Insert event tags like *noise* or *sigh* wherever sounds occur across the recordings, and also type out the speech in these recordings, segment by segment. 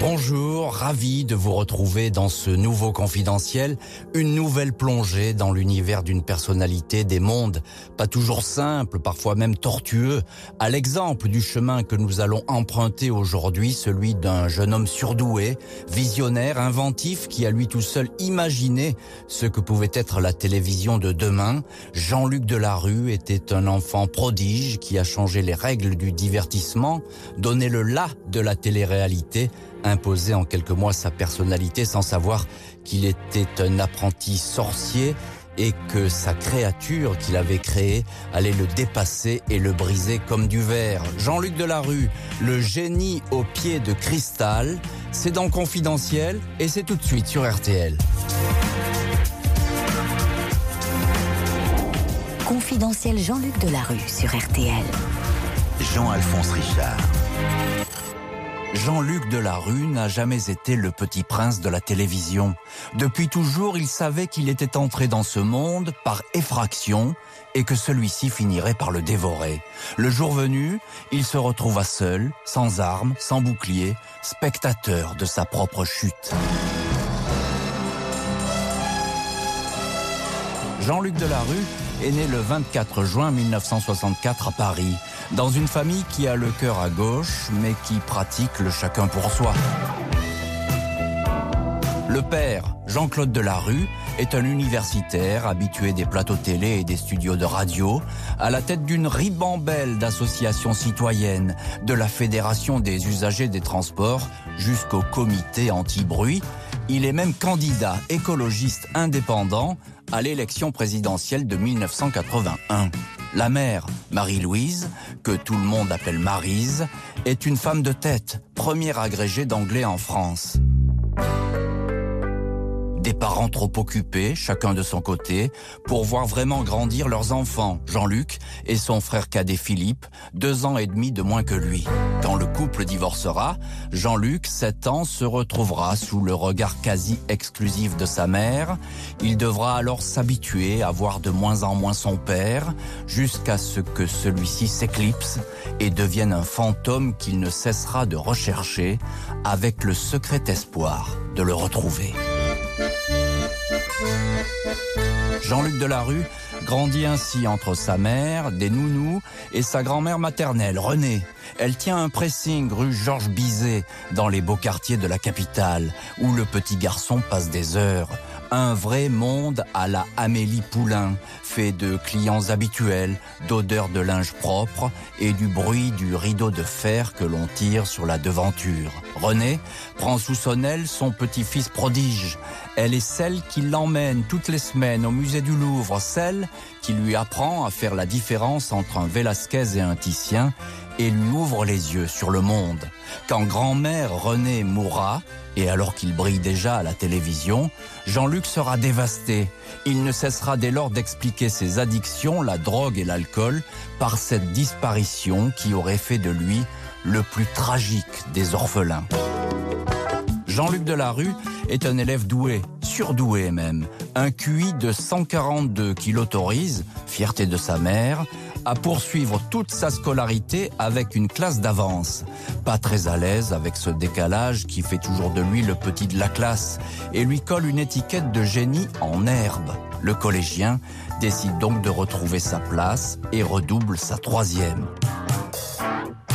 Bonjour, ravi de vous retrouver dans ce nouveau confidentiel, une nouvelle plongée dans l'univers d'une personnalité des mondes, pas toujours simple, parfois même tortueux, à l'exemple du chemin que nous allons emprunter aujourd'hui, celui d'un jeune homme surdoué, visionnaire, inventif, qui a lui tout seul imaginé ce que pouvait être la télévision de demain. Jean-Luc Delarue était un enfant prodige qui a changé les règles du divertissement, donné le là de la télé-réalité, imposé en quelques mois sa personnalité sans savoir qu'il était un apprenti sorcier et que sa créature qu'il avait créée allait le dépasser et le briser comme du verre. Jean-Luc Delarue, le génie au pied de cristal, c'est dans Confidentiel et c'est tout de suite sur RTL. Confidentiel Jean-Luc Delarue sur RTL. Jean-Alphonse Richard. Jean-Luc Delarue n'a jamais été le petit prince de la télévision. Depuis toujours, il savait qu'il était entré dans ce monde par effraction et que celui-ci finirait par le dévorer. Le jour venu, il se retrouva seul, sans armes, sans bouclier, spectateur de sa propre chute. Jean-Luc Delarue est né le 24 juin 1964 à Paris, dans une famille qui a le cœur à gauche, mais qui pratique le chacun pour soi. Le père, Jean-Claude Delarue, est un universitaire habitué des plateaux télé et des studios de radio, à la tête d'une ribambelle d'associations citoyennes, de la Fédération des usagers des transports jusqu'au comité anti-bruit. Il est même candidat écologiste indépendant à l'élection présidentielle de 1981. La mère, Marie-Louise, que tout le monde appelle Marise, est une femme de tête, première agrégée d'anglais en France. Des parents trop occupés, chacun de son côté, pour voir vraiment grandir leurs enfants, Jean-Luc et son frère cadet Philippe, deux ans et demi de moins que lui. Quand le couple divorcera, Jean-Luc, sept ans, se retrouvera sous le regard quasi exclusif de sa mère. Il devra alors s'habituer à voir de moins en moins son père, jusqu'à ce que celui-ci s'éclipse et devienne un fantôme qu'il ne cessera de rechercher, avec le secret espoir de le retrouver. Jean-Luc Delarue grandit ainsi entre sa mère, des nounous, et sa grand-mère maternelle, Renée. Elle tient un pressing rue Georges Bizet, dans les beaux quartiers de la capitale, où le petit garçon passe des heures. Un vrai monde à la Amélie Poulain, fait de clients habituels, d'odeurs de linge propre et du bruit du rideau de fer que l'on tire sur la devanture. René prend sous son aile son petit-fils prodige. Elle est celle qui l'emmène toutes les semaines au musée du Louvre, celle qui lui apprend à faire la différence entre un Velasquez et un Titien et lui ouvre les yeux sur le monde. Quand grand-mère René mourra, et alors qu'il brille déjà à la télévision, Jean-Luc sera dévasté. Il ne cessera dès lors d'expliquer ses addictions, la drogue et l'alcool, par cette disparition qui aurait fait de lui le plus tragique des orphelins. Jean-Luc Delarue est un élève doué, surdoué même, un QI de 142 qui l'autorise, fierté de sa mère, à poursuivre toute sa scolarité avec une classe d'avance. Pas très à l'aise avec ce décalage qui fait toujours de lui le petit de la classe et lui colle une étiquette de génie en herbe. Le collégien décide donc de retrouver sa place et redouble sa troisième.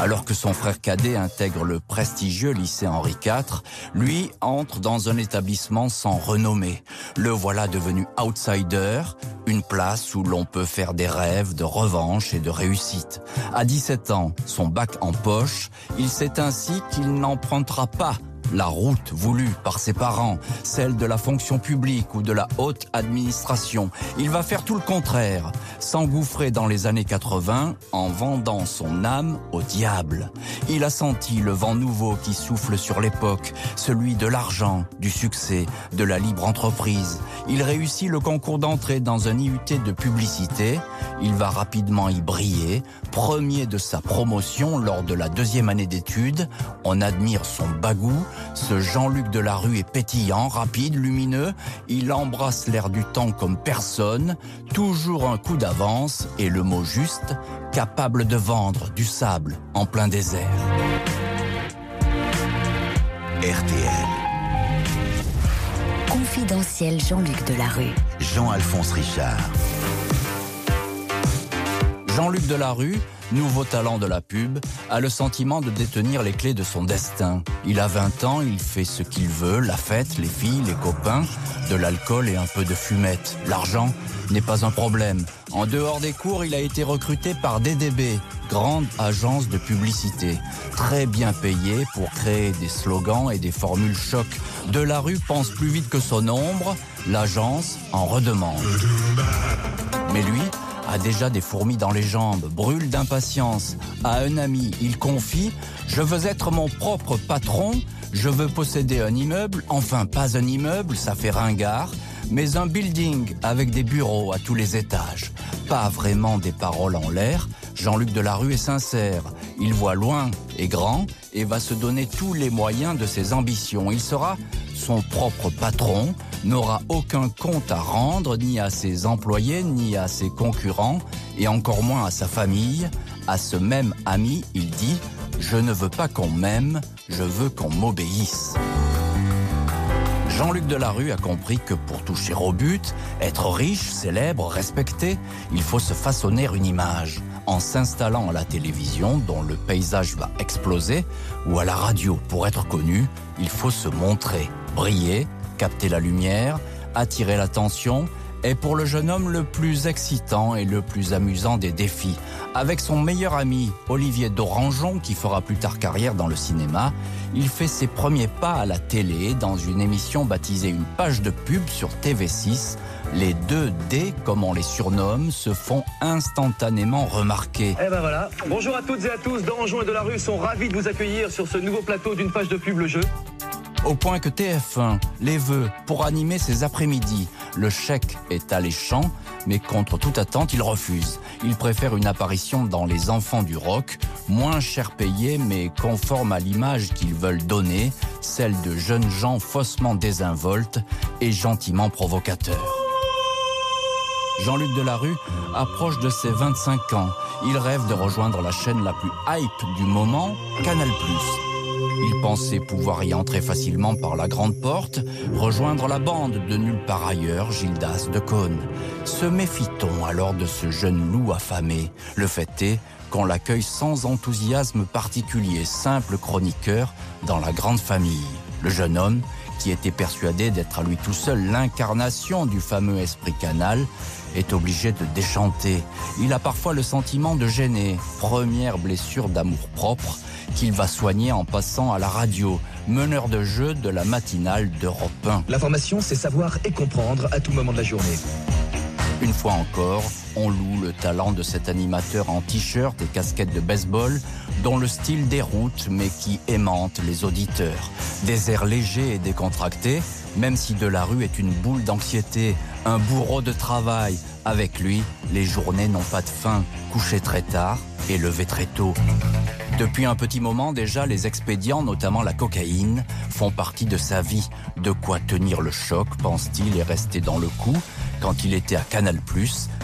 Alors que son frère cadet intègre le prestigieux lycée Henri IV, lui entre dans un établissement sans renommée. Le voilà devenu outsider, une place où l'on peut faire des rêves de revanche et de réussite. À 17 ans, son bac en poche, il sait ainsi qu'il n'empruntera pas la route voulue par ses parents, celle de la fonction publique ou de la haute administration. Il va faire tout le contraire, s'engouffrer dans les années 80 en vendant son âme au diable. Il a senti le vent nouveau qui souffle sur l'époque, celui de l'argent, du succès, de la libre entreprise. Il réussit le concours d'entrée dans un IUT de publicité. Il va rapidement y briller, premier de sa promotion lors de la deuxième année d'études. On admire son bagou, Ce Jean-Luc Delarue est pétillant, rapide, lumineux. Il embrasse l'air du temps comme personne. Toujours un coup d'avance et le mot juste, capable de vendre du sable en plein désert. RTL. Confidentiel Jean-Luc Delarue. Jean-Alphonse Richard. Jean-Luc Delarue, nouveau talent de la pub, a le sentiment de détenir les clés de son destin. Il a 20 ans, il fait ce qu'il veut, la fête, les filles, les copains, de l'alcool et un peu de fumette. L'argent n'est pas un problème. En dehors des cours, il a été recruté par DDB, grande agence de publicité, très bien payé pour créer des slogans et des formules choc. Delarue pense plus vite que son ombre, l'agence en redemande. Mais lui, a déjà des fourmis dans les jambes, brûle d'impatience. À un ami, il confie Je veux être mon propre patron, je veux posséder un immeuble, enfin pas un immeuble, ça fait ringard, mais un building avec des bureaux à tous les étages. Pas vraiment des paroles en l'air. Jean-Luc Delarue est sincère. Il voit loin et grand et va se donner tous les moyens de ses ambitions. Il sera son propre patron, n'aura aucun compte à rendre ni à ses employés ni à ses concurrents et encore moins à sa famille. À ce même ami, il dit ⁇ Je ne veux pas qu'on m'aime, je veux qu'on m'obéisse ⁇ Jean-Luc Delarue a compris que pour toucher au but, être riche, célèbre, respecté, il faut se façonner une image en s'installant à la télévision dont le paysage va exploser ou à la radio. Pour être connu, il faut se montrer, briller, capter la lumière, attirer l'attention est pour le jeune homme le plus excitant et le plus amusant des défis. Avec son meilleur ami, Olivier Dorangeon, qui fera plus tard carrière dans le cinéma, il fait ses premiers pas à la télé dans une émission baptisée Une page de pub sur TV6. Les deux D, comme on les surnomme, se font instantanément remarquer. Eh ben voilà. Bonjour à toutes et à tous. Dorangeon et Delarue sont ravis de vous accueillir sur ce nouveau plateau d'une page de pub le jeu au point que TF1 les veut pour animer ses après-midi. Le chèque est alléchant, mais contre toute attente, il refuse. Il préfère une apparition dans Les Enfants du Rock, moins cher payé, mais conforme à l'image qu'ils veulent donner, celle de jeunes gens faussement désinvoltes et gentiment provocateurs. Jean-Luc Delarue approche de ses 25 ans. Il rêve de rejoindre la chaîne la plus hype du moment, Canal+. Il pensait pouvoir y entrer facilement par la grande porte, rejoindre la bande de nulle part ailleurs, Gildas de Cône. Se méfie-t-on alors de ce jeune loup affamé? Le fait est qu'on l'accueille sans enthousiasme particulier, simple chroniqueur dans la grande famille. Le jeune homme, qui était persuadé d'être à lui tout seul l'incarnation du fameux esprit canal, est obligé de déchanter. Il a parfois le sentiment de gêner, première blessure d'amour propre, qu'il va soigner en passant à la radio, meneur de jeu de la matinale d'Europe 1. L'information, c'est savoir et comprendre à tout moment de la journée. Une fois encore, on loue le talent de cet animateur en t-shirt et casquette de baseball, dont le style déroute mais qui aimante les auditeurs. Des airs légers et décontractés, même si Delarue est une boule d'anxiété, un bourreau de travail. Avec lui, les journées n'ont pas de fin, couché très tard et levé très tôt. Depuis un petit moment déjà, les expédients, notamment la cocaïne, font partie de sa vie. De quoi tenir le choc, pense-t-il, et rester dans le coup. Quand il était à Canal+,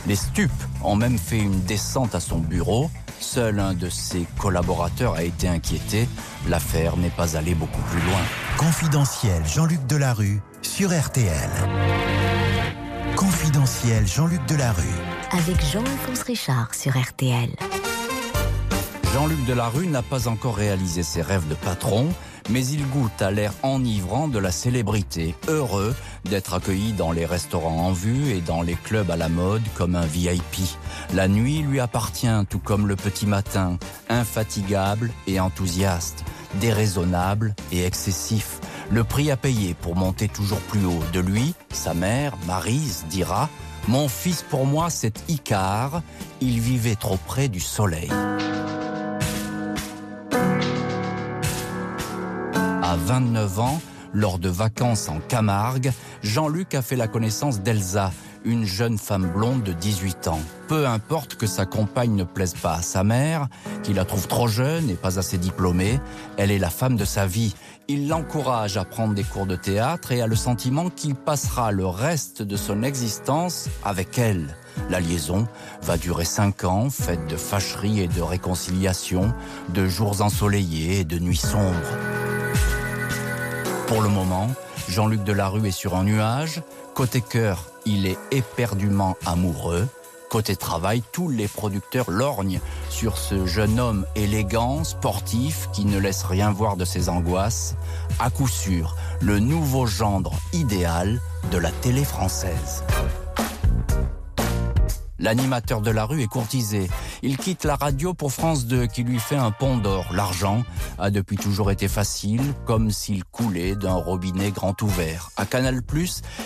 les stupes ont même fait une descente à son bureau. Seul un de ses collaborateurs a été inquiété. L'affaire n'est pas allée beaucoup plus loin. Confidentiel Jean-Luc Delarue sur RTL. Confidentiel Jean-Luc Delarue. Avec Jean-Alphonse Richard sur RTL. Jean-Luc Delarue n'a pas encore réalisé ses rêves de patron, mais il goûte à l'air enivrant de la célébrité, heureux d'être accueilli dans les restaurants en vue et dans les clubs à la mode comme un VIP. La nuit lui appartient tout comme le petit matin, infatigable et enthousiaste, déraisonnable et excessif. Le prix à payer pour monter toujours plus haut. De lui, sa mère, Marise, dira Mon fils pour moi c'est Icare, il vivait trop près du soleil. À 29 ans, lors de vacances en Camargue, Jean-Luc a fait la connaissance d'Elsa, une jeune femme blonde de 18 ans. Peu importe que sa compagne ne plaise pas à sa mère, qui la trouve trop jeune et pas assez diplômée. Elle est la femme de sa vie. Il l'encourage à prendre des cours de théâtre et a le sentiment qu'il passera le reste de son existence avec elle. La liaison va durer cinq ans, faite de fâcheries et de réconciliations, de jours ensoleillés et de nuits sombres. Pour le moment, Jean-Luc Delarue est sur un nuage. Côté cœur, il est éperdument amoureux. Côté travail, tous les producteurs lorgnent sur ce jeune homme élégant, sportif, qui ne laisse rien voir de ses angoisses. À coup sûr, le nouveau gendre idéal de la télé française. L'animateur de la rue est courtisé. Il quitte la radio pour France 2 qui lui fait un pont d'or. L'argent a depuis toujours été facile, comme s'il coulait d'un robinet grand ouvert. À Canal+,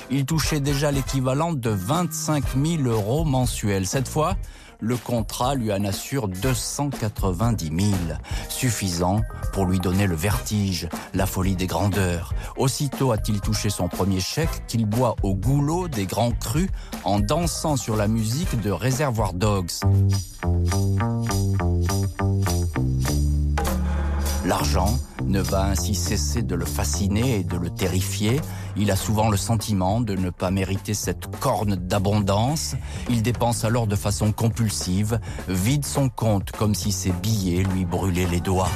il touchait déjà l'équivalent de 25 000 euros mensuels. Cette fois, le contrat lui en assure 290 000, suffisant pour lui donner le vertige, la folie des grandeurs. Aussitôt a-t-il touché son premier chèque qu'il boit au goulot des grands crus en dansant sur la musique de Réservoir Dogs. L'argent ne va ainsi cesser de le fasciner et de le terrifier. Il a souvent le sentiment de ne pas mériter cette corne d'abondance. Il dépense alors de façon compulsive, vide son compte comme si ses billets lui brûlaient les doigts.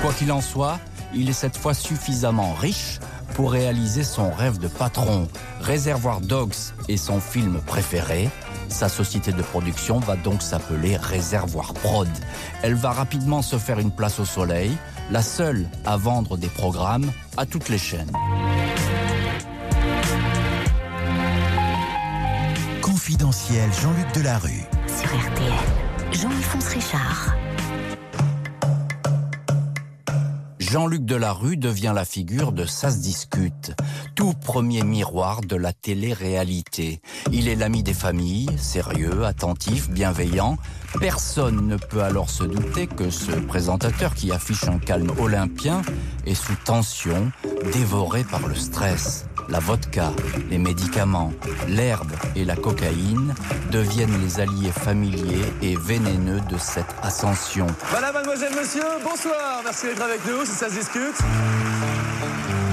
Quoi qu'il en soit, il est cette fois suffisamment riche pour réaliser son rêve de patron. Réservoir Dogs est son film préféré. Sa société de production va donc s'appeler Réservoir Prod. Elle va rapidement se faire une place au soleil, la seule à vendre des programmes à toutes les chaînes. Confidentiel Jean-Luc Delarue. Sur RTL, Jean-Alphonse Richard. Jean-Luc Delarue devient la figure de Ça discute, tout premier miroir de la télé-réalité. Il est l'ami des familles, sérieux, attentif, bienveillant. Personne ne peut alors se douter que ce présentateur qui affiche un calme olympien est sous tension, dévoré par le stress la vodka, les médicaments, l'herbe et la cocaïne deviennent les alliés familiers et vénéneux de cette ascension. Madame, mademoiselle, monsieur, bonsoir. Merci d'être avec nous si ça se discute.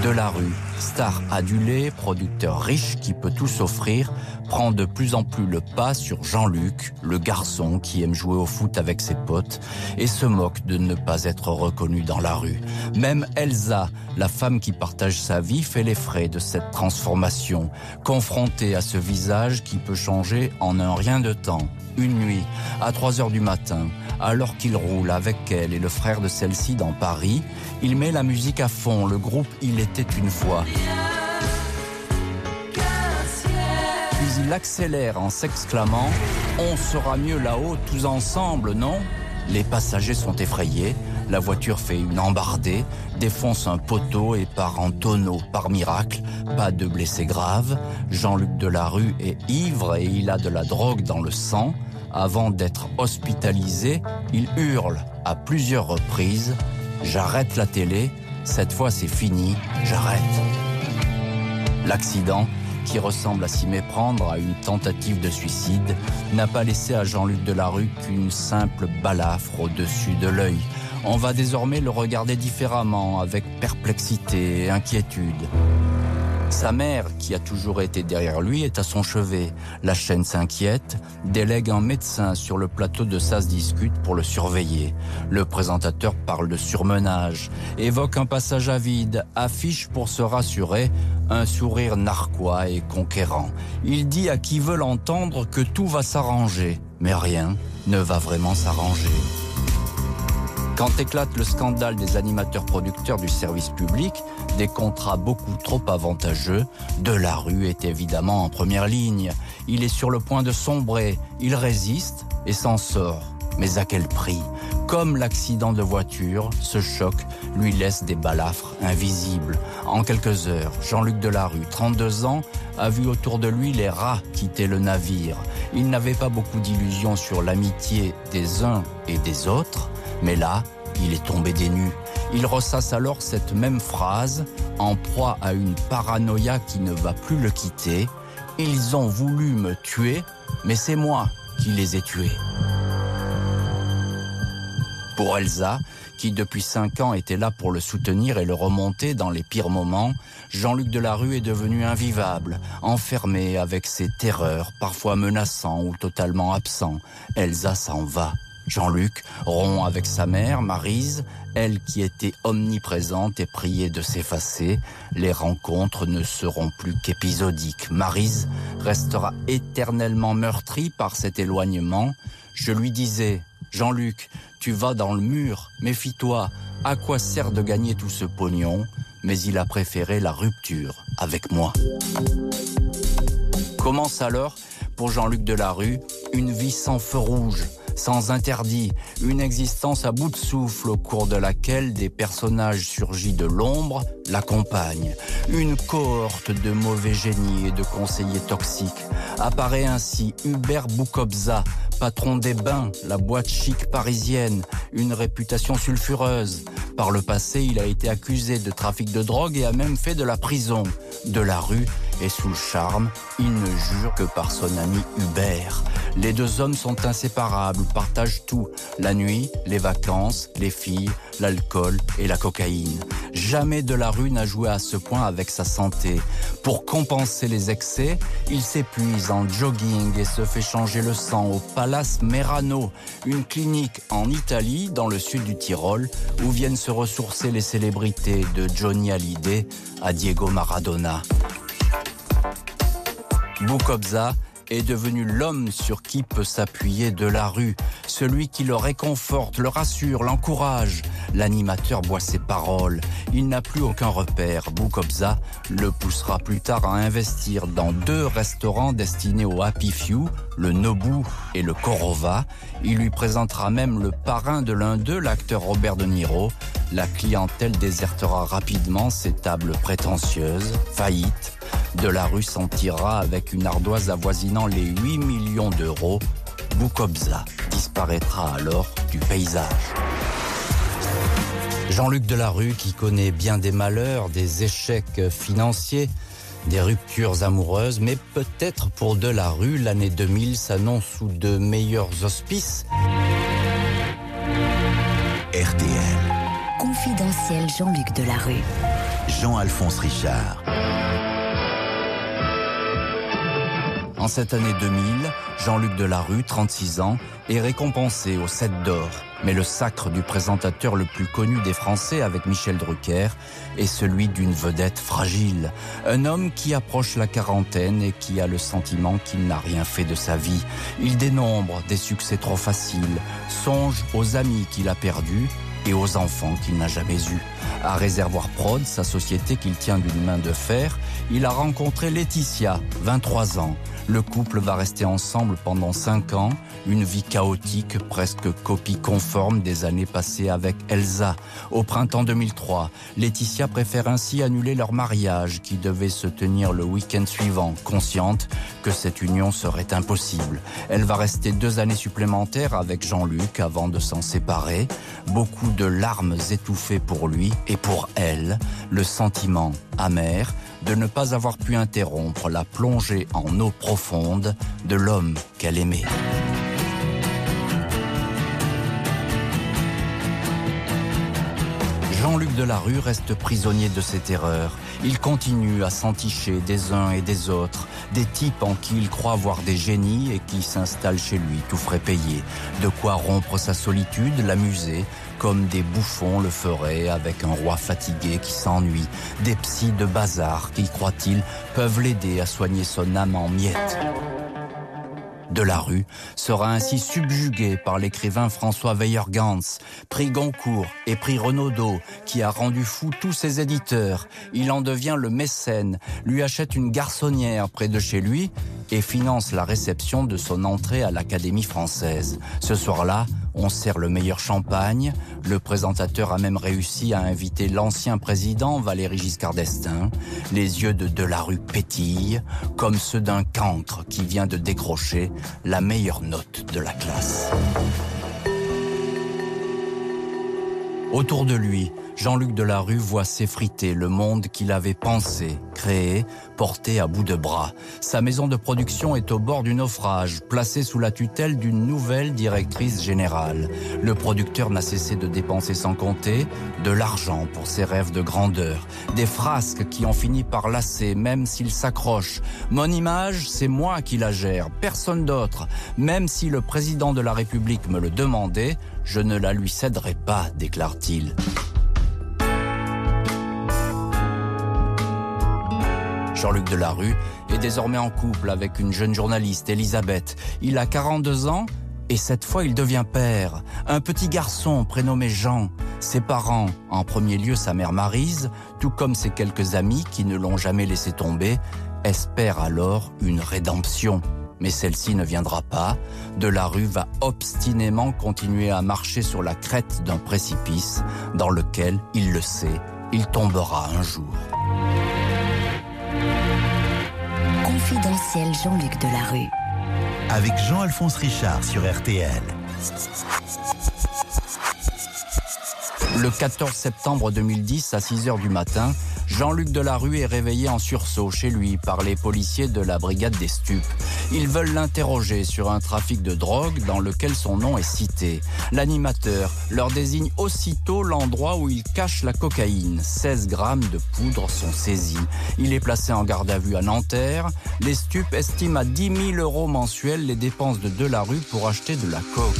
De la rue, star adulé, producteur riche qui peut tout s'offrir, prend de plus en plus le pas sur Jean-Luc, le garçon qui aime jouer au foot avec ses potes et se moque de ne pas être reconnu dans la rue. Même Elsa, la femme qui partage sa vie, fait les frais de cette transformation, confrontée à ce visage qui peut changer en un rien de temps. Une nuit, à 3 heures du matin, alors qu'il roule avec elle et le frère de celle-ci dans Paris, il met la musique à fond, le groupe Il était une fois. Puis il accélère en s'exclamant ⁇ On sera mieux là-haut tous ensemble, non ?⁇ Les passagers sont effrayés, la voiture fait une embardée, défonce un poteau et part en tonneau. Par miracle, pas de blessés graves. Jean-Luc Delarue est ivre et il a de la drogue dans le sang. Avant d'être hospitalisé, il hurle à plusieurs reprises J'arrête la télé, cette fois c'est fini, j'arrête. L'accident, qui ressemble à s'y méprendre à une tentative de suicide, n'a pas laissé à Jean-Luc Delarue qu'une simple balafre au-dessus de l'œil. On va désormais le regarder différemment, avec perplexité et inquiétude. Sa mère, qui a toujours été derrière lui, est à son chevet. La chaîne s'inquiète, délègue un médecin sur le plateau de SAS Discute pour le surveiller. Le présentateur parle de surmenage, évoque un passage à vide, affiche pour se rassurer un sourire narquois et conquérant. Il dit à qui veut l'entendre que tout va s'arranger, mais rien ne va vraiment s'arranger. Quand éclate le scandale des animateurs producteurs du service public, des contrats beaucoup trop avantageux, Delarue est évidemment en première ligne. Il est sur le point de sombrer, il résiste et s'en sort. Mais à quel prix? Comme l'accident de voiture, ce choc lui laisse des balafres invisibles. En quelques heures, Jean-Luc Delarue, 32 ans, a vu autour de lui les rats quitter le navire. Il n'avait pas beaucoup d'illusions sur l'amitié des uns et des autres. Mais là, il est tombé des nues. Il ressasse alors cette même phrase, en proie à une paranoïa qui ne va plus le quitter. Ils ont voulu me tuer, mais c'est moi qui les ai tués. Pour Elsa, qui depuis cinq ans était là pour le soutenir et le remonter dans les pires moments, Jean-Luc Delarue est devenu invivable, enfermé avec ses terreurs, parfois menaçants ou totalement absents. Elsa s'en va. Jean-Luc rompt avec sa mère, Marise, elle qui était omniprésente et priée de s'effacer. Les rencontres ne seront plus qu'épisodiques. Marise restera éternellement meurtrie par cet éloignement. Je lui disais, Jean-Luc, tu vas dans le mur, méfie-toi, à quoi sert de gagner tout ce pognon? Mais il a préféré la rupture avec moi. Commence alors, pour Jean-Luc Delarue, une vie sans feu rouge, sans interdit, une existence à bout de souffle au cours de laquelle des personnages surgis de l'ombre l'accompagnent. Une cohorte de mauvais génies et de conseillers toxiques. Apparaît ainsi Hubert Boukobza, patron des bains, la boîte chic parisienne, une réputation sulfureuse. Par le passé, il a été accusé de trafic de drogue et a même fait de la prison, de la rue et sous le charme, il ne jure que par son ami Hubert. Les deux hommes sont inséparables, partagent tout. La nuit, les vacances, les filles, l'alcool et la cocaïne. Jamais de la rue n'a joué à ce point avec sa santé. Pour compenser les excès, il s'épuise en jogging et se fait changer le sang au Palace Merano, une clinique en Italie, dans le sud du Tyrol, où viennent se ressourcer les célébrités de Johnny Hallyday à Diego Maradona. Est devenu l'homme sur qui peut s'appuyer de la rue, celui qui le réconforte, le rassure, l'encourage. L'animateur boit ses paroles. Il n'a plus aucun repère. Boukobza le poussera plus tard à investir dans deux restaurants destinés aux Happy Few, le Nobu et le Korova. Il lui présentera même le parrain de l'un d'eux, l'acteur Robert De Niro. La clientèle désertera rapidement ces tables prétentieuses, faillites, de la rue s'en tirera avec une ardoise avoisinant les 8 millions d'euros. Boukobza disparaîtra alors du paysage. Jean-Luc Delarue, qui connaît bien des malheurs, des échecs financiers, des ruptures amoureuses, mais peut-être pour Delarue, l'année 2000 s'annonce sous de meilleurs auspices. RTL. Confidentiel Jean-Luc Delarue. Jean-Alphonse Richard. Cette année 2000, Jean-Luc Delarue, 36 ans, est récompensé au 7 d'or. Mais le sacre du présentateur le plus connu des Français avec Michel Drucker est celui d'une vedette fragile. Un homme qui approche la quarantaine et qui a le sentiment qu'il n'a rien fait de sa vie. Il dénombre des succès trop faciles, songe aux amis qu'il a perdus et aux enfants qu'il n'a jamais eus. À Réservoir Prod, sa société qu'il tient d'une main de fer, il a rencontré Laetitia, 23 ans. Le couple va rester ensemble pendant 5 ans, une vie chaotique, presque copie conforme des années passées avec Elsa. Au printemps 2003, Laetitia préfère ainsi annuler leur mariage qui devait se tenir le week-end suivant, consciente que cette union serait impossible. Elle va rester deux années supplémentaires avec Jean-Luc avant de s'en séparer. Beaucoup de larmes étouffées pour lui et pour elle, le sentiment amer de ne pas avoir pu interrompre la plongée en eau profonde de l'homme qu'elle aimait. Jean-Luc Delarue reste prisonnier de ses terreurs. Il continue à s'enticher des uns et des autres, des types en qui il croit voir des génies et qui s'installent chez lui, tout frais payé. De quoi rompre sa solitude, l'amuser, comme des bouffons le feraient avec un roi fatigué qui s'ennuie, des psys de bazar qui, croit-il, peuvent l'aider à soigner son âme en miettes. Delarue sera ainsi subjugué par l'écrivain François Weyergans, prix Goncourt et prix Renaudot, qui a rendu fou tous ses éditeurs. Il en devient le mécène, lui achète une garçonnière près de chez lui et finance la réception de son entrée à l'Académie française. Ce soir-là, on sert le meilleur champagne. Le présentateur a même réussi à inviter l'ancien président Valéry Giscard d'Estaing. Les yeux de Delarue pétillent, comme ceux d'un cancre qui vient de décrocher la meilleure note de la classe. Autour de lui, Jean-Luc Delarue voit s'effriter le monde qu'il avait pensé, créé, porté à bout de bras. Sa maison de production est au bord du naufrage, placée sous la tutelle d'une nouvelle directrice générale. Le producteur n'a cessé de dépenser sans compter de l'argent pour ses rêves de grandeur, des frasques qui ont fini par lasser même s'il s'accroche. Mon image, c'est moi qui la gère, personne d'autre. Même si le président de la République me le demandait, je ne la lui céderai pas, déclare-t-il. Jean-Luc Delarue est désormais en couple avec une jeune journaliste, Elisabeth. Il a 42 ans et cette fois il devient père. Un petit garçon prénommé Jean. Ses parents, en premier lieu sa mère Marise, tout comme ses quelques amis qui ne l'ont jamais laissé tomber, espèrent alors une rédemption mais celle-ci ne viendra pas. De la rue va obstinément continuer à marcher sur la crête d'un précipice dans lequel, il le sait, il tombera un jour. Confidentiel Jean-Luc Delarue. Avec Jean-Alphonse Richard sur RTL. Le 14 septembre 2010, à 6 h du matin, Jean-Luc Delarue est réveillé en sursaut chez lui par les policiers de la brigade des stupes. Ils veulent l'interroger sur un trafic de drogue dans lequel son nom est cité. L'animateur leur désigne aussitôt l'endroit où il cache la cocaïne. 16 grammes de poudre sont saisis. Il est placé en garde à vue à Nanterre. Les stupes estiment à 10 000 euros mensuels les dépenses de Delarue pour acheter de la coke.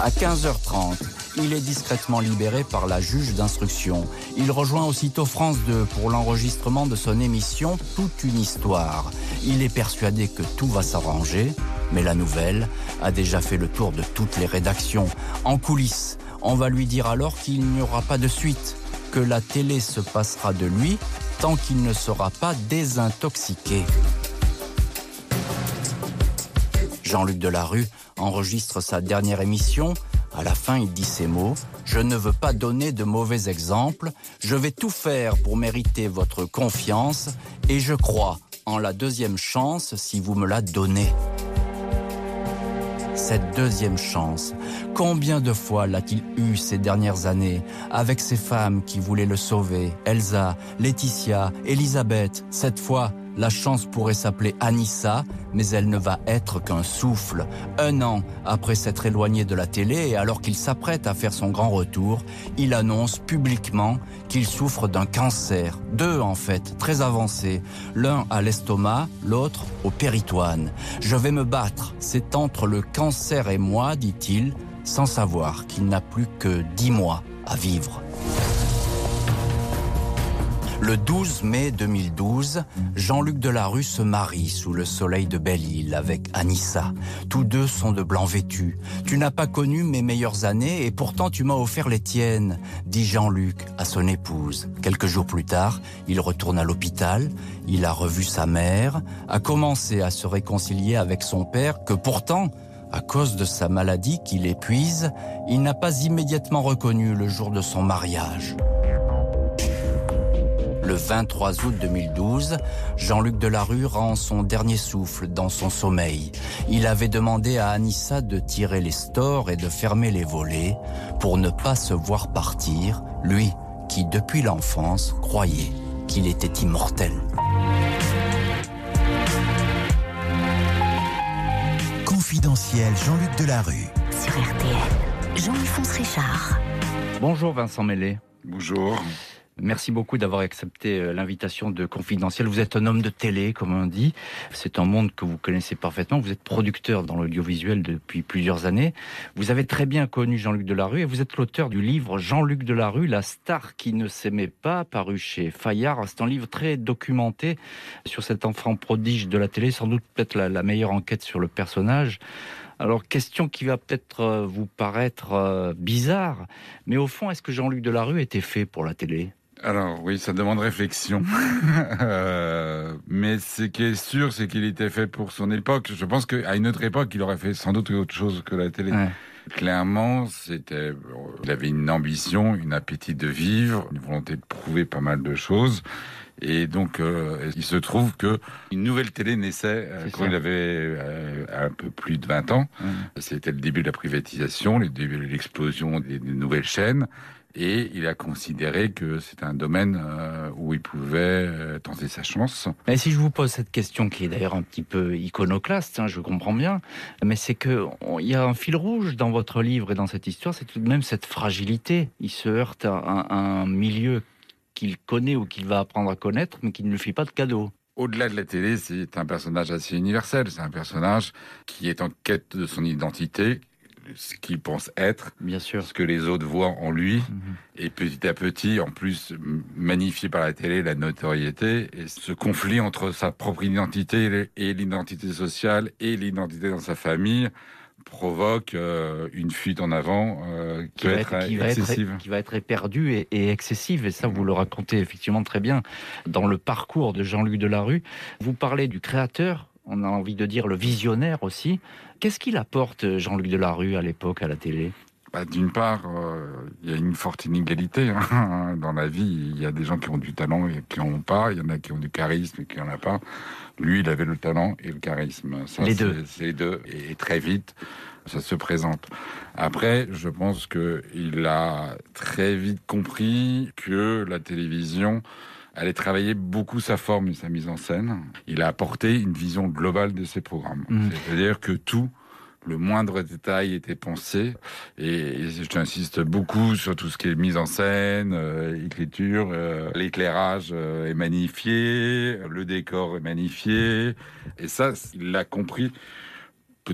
À 15h30, il est discrètement libéré par la juge d'instruction. Il rejoint aussitôt France 2 pour l'enregistrement de son émission Toute une histoire. Il est persuadé que tout va s'arranger, mais la nouvelle a déjà fait le tour de toutes les rédactions. En coulisses, on va lui dire alors qu'il n'y aura pas de suite, que la télé se passera de lui tant qu'il ne sera pas désintoxiqué. Jean-Luc Delarue enregistre sa dernière émission à la fin, il dit ces mots. Je ne veux pas donner de mauvais exemples. Je vais tout faire pour mériter votre confiance et je crois en la deuxième chance si vous me la donnez. Cette deuxième chance, combien de fois l'a-t-il eu ces dernières années avec ces femmes qui voulaient le sauver? Elsa, Laetitia, Elisabeth, cette fois la chance pourrait s'appeler Anissa, mais elle ne va être qu'un souffle. Un an après s'être éloigné de la télé et alors qu'il s'apprête à faire son grand retour, il annonce publiquement qu'il souffre d'un cancer. Deux en fait, très avancés. L'un à l'estomac, l'autre au péritoine. Je vais me battre. C'est entre le cancer et moi, dit-il, sans savoir qu'il n'a plus que dix mois à vivre. Le 12 mai 2012, Jean-Luc Delarue se marie sous le soleil de Belle-Île avec Anissa. Tous deux sont de blanc vêtus. Tu n'as pas connu mes meilleures années et pourtant tu m'as offert les tiennes, dit Jean-Luc à son épouse. Quelques jours plus tard, il retourne à l'hôpital. Il a revu sa mère, a commencé à se réconcilier avec son père que pourtant, à cause de sa maladie qui l'épuise, il n'a pas immédiatement reconnu le jour de son mariage. Le 23 août 2012, Jean-Luc Delarue rend son dernier souffle dans son sommeil. Il avait demandé à Anissa de tirer les stores et de fermer les volets pour ne pas se voir partir, lui qui depuis l'enfance croyait qu'il était immortel. Confidentiel Jean-Luc Delarue. Sur RTL, Jean-Alphonse Richard. Bonjour Vincent Mellet. Bonjour. Merci beaucoup d'avoir accepté euh, l'invitation de Confidentiel. Vous êtes un homme de télé, comme on dit. C'est un monde que vous connaissez parfaitement. Vous êtes producteur dans l'audiovisuel depuis plusieurs années. Vous avez très bien connu Jean-Luc Delarue et vous êtes l'auteur du livre Jean-Luc Delarue, la star qui ne s'aimait pas, paru chez Fayard. C'est un livre très documenté sur cet enfant prodige de la télé, sans doute peut-être la, la meilleure enquête sur le personnage. Alors, question qui va peut-être euh, vous paraître euh, bizarre, mais au fond, est-ce que Jean-Luc Delarue était fait pour la télé? Alors oui, ça demande réflexion. *laughs* euh, mais ce qui est sûr, c'est qu'il était fait pour son époque. Je pense qu'à une autre époque, il aurait fait sans doute autre chose que la télé. Ouais. Clairement, c'était, il avait une ambition, une appétit de vivre, une volonté de prouver pas mal de choses. Et donc, euh, il se trouve que une nouvelle télé naissait euh, quand ça. il avait euh, un peu plus de 20 ans. Mmh. C'était le début de la privatisation, le début de l'explosion des, des nouvelles chaînes. Et il a considéré que c'était un domaine euh, où il pouvait euh, tenter sa chance. Mais si je vous pose cette question, qui est d'ailleurs un petit peu iconoclaste, hein, je comprends bien, mais c'est que il y a un fil rouge dans votre livre et dans cette histoire, c'est tout de même cette fragilité. Il se heurte à un, à un milieu qu'il connaît ou qu'il va apprendre à connaître, mais qui ne lui fait pas de cadeau. Au-delà de la télé, c'est un personnage assez universel. C'est un personnage qui est en quête de son identité, ce qu'il pense être, Bien sûr. ce que les autres voient en lui. Mhm. Et petit à petit, en plus, magnifié par la télé, la notoriété, et ce conflit entre sa propre identité et l'identité sociale et l'identité dans sa famille provoque euh, une fuite en avant euh, qui, va, être, être, qui, va excessive. être, qui va être éperdue et, et excessive. Et ça, vous le racontez effectivement très bien dans le parcours de Jean-Luc Delarue. Vous parlez du créateur, on a envie de dire le visionnaire aussi. Qu'est-ce qu'il apporte, Jean-Luc Delarue, à l'époque, à la télé? Bah, D'une part, euh, il y a une forte inégalité hein. *laughs* dans la vie. Il y a des gens qui ont du talent et qui n'en ont pas. Il y en a qui ont du charisme et qui n'en ont pas. Lui, il avait le talent et le charisme. Ça, Les c'est- deux. C'est les deux. Et très vite, ça se présente. Après, je pense que il a très vite compris que la télévision allait travailler beaucoup sa forme et sa mise en scène. Il a apporté une vision globale de ses programmes. Mhm. C'est-à-dire que tout, le moindre détail était pensé. Et j'insiste beaucoup sur tout ce qui est mise en scène, euh, écriture, euh, l'éclairage euh, est magnifié, le décor est magnifié. Et ça, il l'a compris.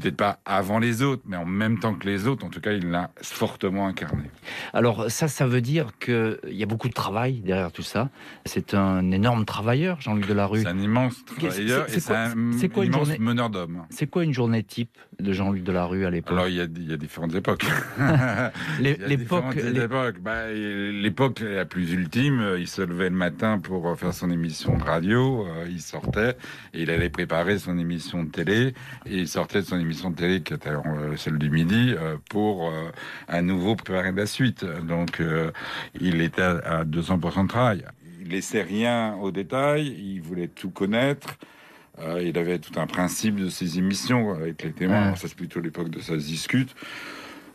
Peut-être pas avant les autres, mais en même temps que les autres. En tout cas, il l'a fortement incarné. Alors ça, ça veut dire qu'il y a beaucoup de travail derrière tout ça. C'est un énorme travailleur, Jean-Luc Delarue. C'est un immense travailleur c'est- et c'est c'est quoi- un quoi une immense journée meneur d'hommes. C'est quoi une journée type de Jean-Luc Delarue à l'époque? Alors, il y, a, il y a différentes époques. *laughs* Les- a L'époque, différentes les- époques. Bah, l'époque la plus ultime, il se levait le matin pour faire son émission de radio, euh, il sortait et il allait préparer son émission de télé et il sortait de son émission de télé qui était euh, celle du midi euh, pour euh, à nouveau préparer la suite. Donc il était à, à 200% de travail. Il laissait rien au détail, il voulait tout connaître. Il avait tout un principe de ses émissions avec les témoins. Ouais. Ça, c'est plutôt l'époque de ça se discute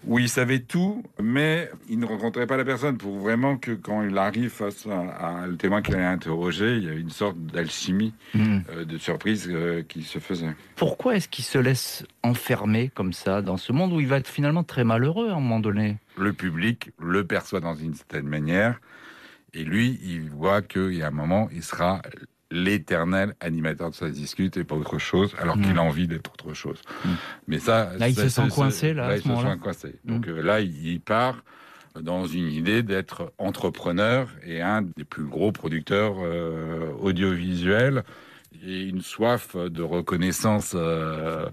où il savait tout, mais il ne rencontrait pas la personne pour vraiment que quand il arrive face à, à le témoin qu'il allait interroger, il y a une sorte d'alchimie, Hmm. euh, de surprise euh, qui se faisait. Pourquoi est-ce qu'il se laisse enfermer comme ça dans ce monde où il va être finalement très malheureux à un moment donné? Le public le perçoit dans une certaine manière, et lui, il voit qu'il y a un moment, il sera l'éternel animateur de sa discute et pas autre chose, alors Mm. qu'il a envie d'être autre chose. Mm. Mais ça, Là, il se sent coincé, là, à il ce se sent coincé. Donc euh, là, il il part dans une idée d'être entrepreneur et un des plus gros producteurs euh, audiovisuels et une soif de reconnaissance euh,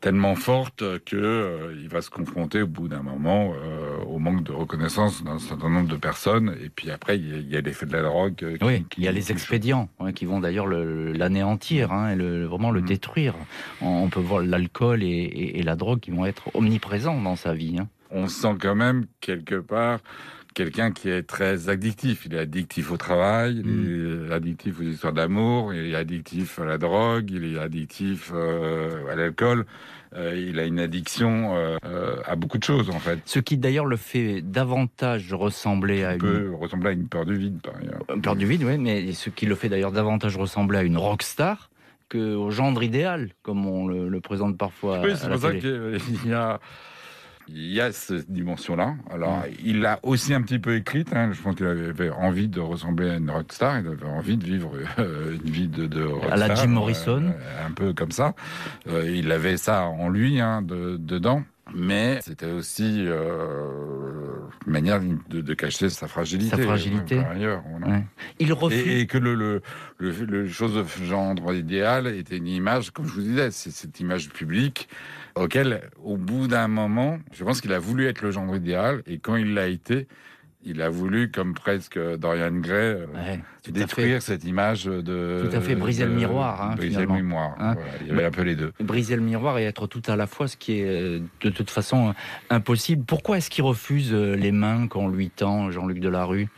tellement forte que euh, il va se confronter au bout d'un moment euh, au manque de reconnaissance d'un certain nombre de personnes et puis après il y a- l'effet de la drogue euh, qui- Oui, qui- il y a les expédients hein, qui vont d'ailleurs le- l'anéantir, hein, et le- vraiment le Mm. détruire. On, on peut voir l'alcool et, et- et la drogue qui vont être omniprésents dans sa vie. hein. on sent quand même quelque part quelqu'un qui est très addictif. Il est addictif au travail, il Mm. est addictif aux histoires d'amour, il est addictif à la drogue, il est addictif euh, à l'alcool. Euh, il a une addiction euh, à beaucoup de choses en fait. Ce qui d'ailleurs le fait davantage ressembler à Il une, peut ressembler à une peur du vide par ailleurs. une peur du vide, oui, mais ce qui le fait d'ailleurs davantage ressembler à une rockstar qu'au gendre idéal, comme on le, le présente parfois Oui, c'est pour ça qu'il y a, il y a cette dimension-là. Alors, il l'a aussi un petit peu écrite. hein. Je pense qu'il avait envie de ressembler à une rockstar. Il avait envie de vivre euh, *laughs* une vie de, de rockstar. la Jim Morrison. euh, un peu comme ça. Euh, il avait ça en lui, hein, de- dedans. Mais c'était aussi manière de, de cacher sa fragilité. Sa fragilité. Par ailleurs, voilà. Ouais. Il refuse. Et, et que le, le, le, le chose de gendre idéal était une image, comme je vous disais, c'est cette image publique auquel, au bout d'un moment, je pense qu'il a voulu être le gendre idéal, et quand il l'a été, il a voulu, comme presque Dorian Gray, euh, Ouais, détruire cette image de... Tout à fait, briser de- le miroir, hein, briser finalement. le miroir. Hein. voilà. Il y avait un peu les deux. briser le miroir et être tout à la fois, ce qui est euh, de toute façon impossible. Pourquoi est-ce qu'il refuse euh, les mains qu'on lui tend, Jean-Luc Delarue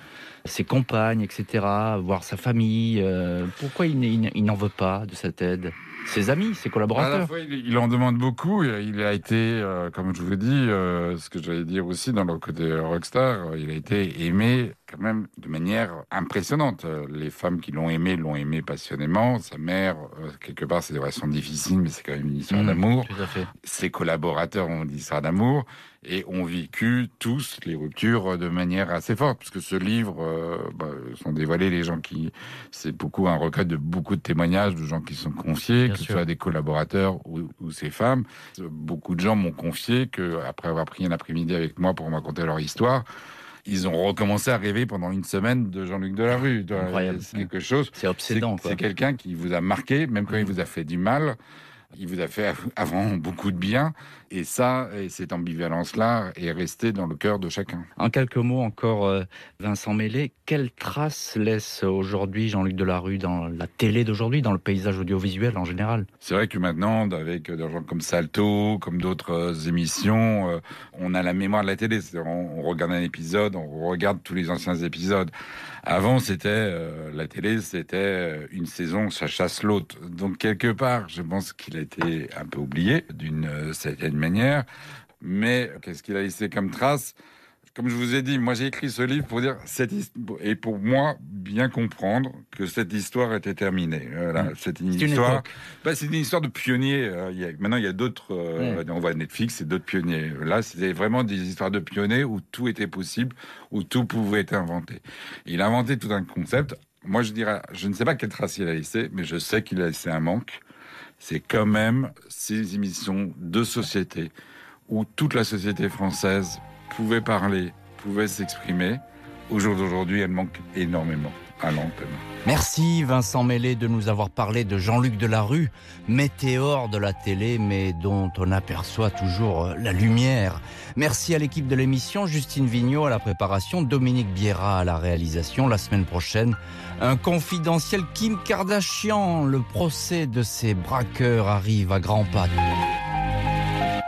ses compagnes, etc., voir sa famille. Euh, pourquoi il n'en veut pas de cette aide? Ses amis, ses collaborateurs. il, en demande beaucoup. Il a été, euh, comme je vous dis, euh, ce que j'allais dire aussi dans le côté rockstar, il a été aimé quand même de manière impressionnante. Les femmes qui l'ont aimé l'ont aimé passionnément. Sa mère, quelque part, c'est des relations difficiles, mais c'est quand même une histoire mmh, d'amour. Ses collaborateurs ont une histoire d'amour et ont vécu tous les ruptures de manière assez forte, parce que ce livre euh, bah, sont dévoilés les gens qui, c'est beaucoup un recueil de beaucoup de témoignages de gens qui sont confiés, que ce soit des collaborateurs ou, ou, ces femmes. Beaucoup de gens m'ont confié que après avoir pris un après-midi avec moi pour me raconter leur histoire, ils ont recommencé à rêver pendant une semaine de Jean-Luc Delarue. C'est quelque chose. C'est obsédant. C'est quelqu'un qui vous a marqué, même quand il vous a fait du mal. Il vous a fait avant beaucoup de bien. Et ça, et cette ambivalence-là est restée dans le cœur de chacun. En quelques mots encore, euh, Vincent Mélé, quelle trace laisse aujourd'hui Jean-Luc Delarue dans la télé d'aujourd'hui, dans le paysage audiovisuel en général? C'est vrai que maintenant, avec des gens comme Salto, comme d'autres euh, émissions, euh, on a la mémoire de la télé. On, regarde un épisode, on regarde tous les anciens épisodes. Avant, c'était la télé, c'était une saison, ça chasse l'autre. Donc quelque part, je pense qu'il a été un peu oublié d'une certaine manière. Mais qu'est-ce qu'il a laissé comme trace? Comme je vous ai dit, moi j'ai écrit ce livre pour dire cette et pour moi bien comprendre que cette histoire était terminée. Voilà, mmh. c'est une, histoire. Bah, c'est une histoire de pionniers. Euh, il y a, maintenant il y a d'autres. Euh, mmh. On voit Netflix, c'est d'autres pionniers. Là, c'était vraiment des histoires de pionniers où tout était possible, où tout pouvait être inventé. Il a inventé tout un concept. Moi, je dirais, je ne sais pas quelle trace il a laissé, mais je sais qu'il a laissé un manque c'est quand même ces émissions de société où toute la société française pouvait parler, pouvait s'exprimer. Au jour d'aujourd'hui, elle manque énormément Merci Vincent Mélé de nous avoir parlé de Jean-Luc Delarue, météore de la télé, mais dont on aperçoit toujours euh, la lumière. Merci à l'équipe de l'émission, Justine Vignot à la préparation, Dominique Biera à la réalisation. La semaine prochaine, un confidentiel Kim Kardashian. Le procès de ces braqueurs arrive à grands pas.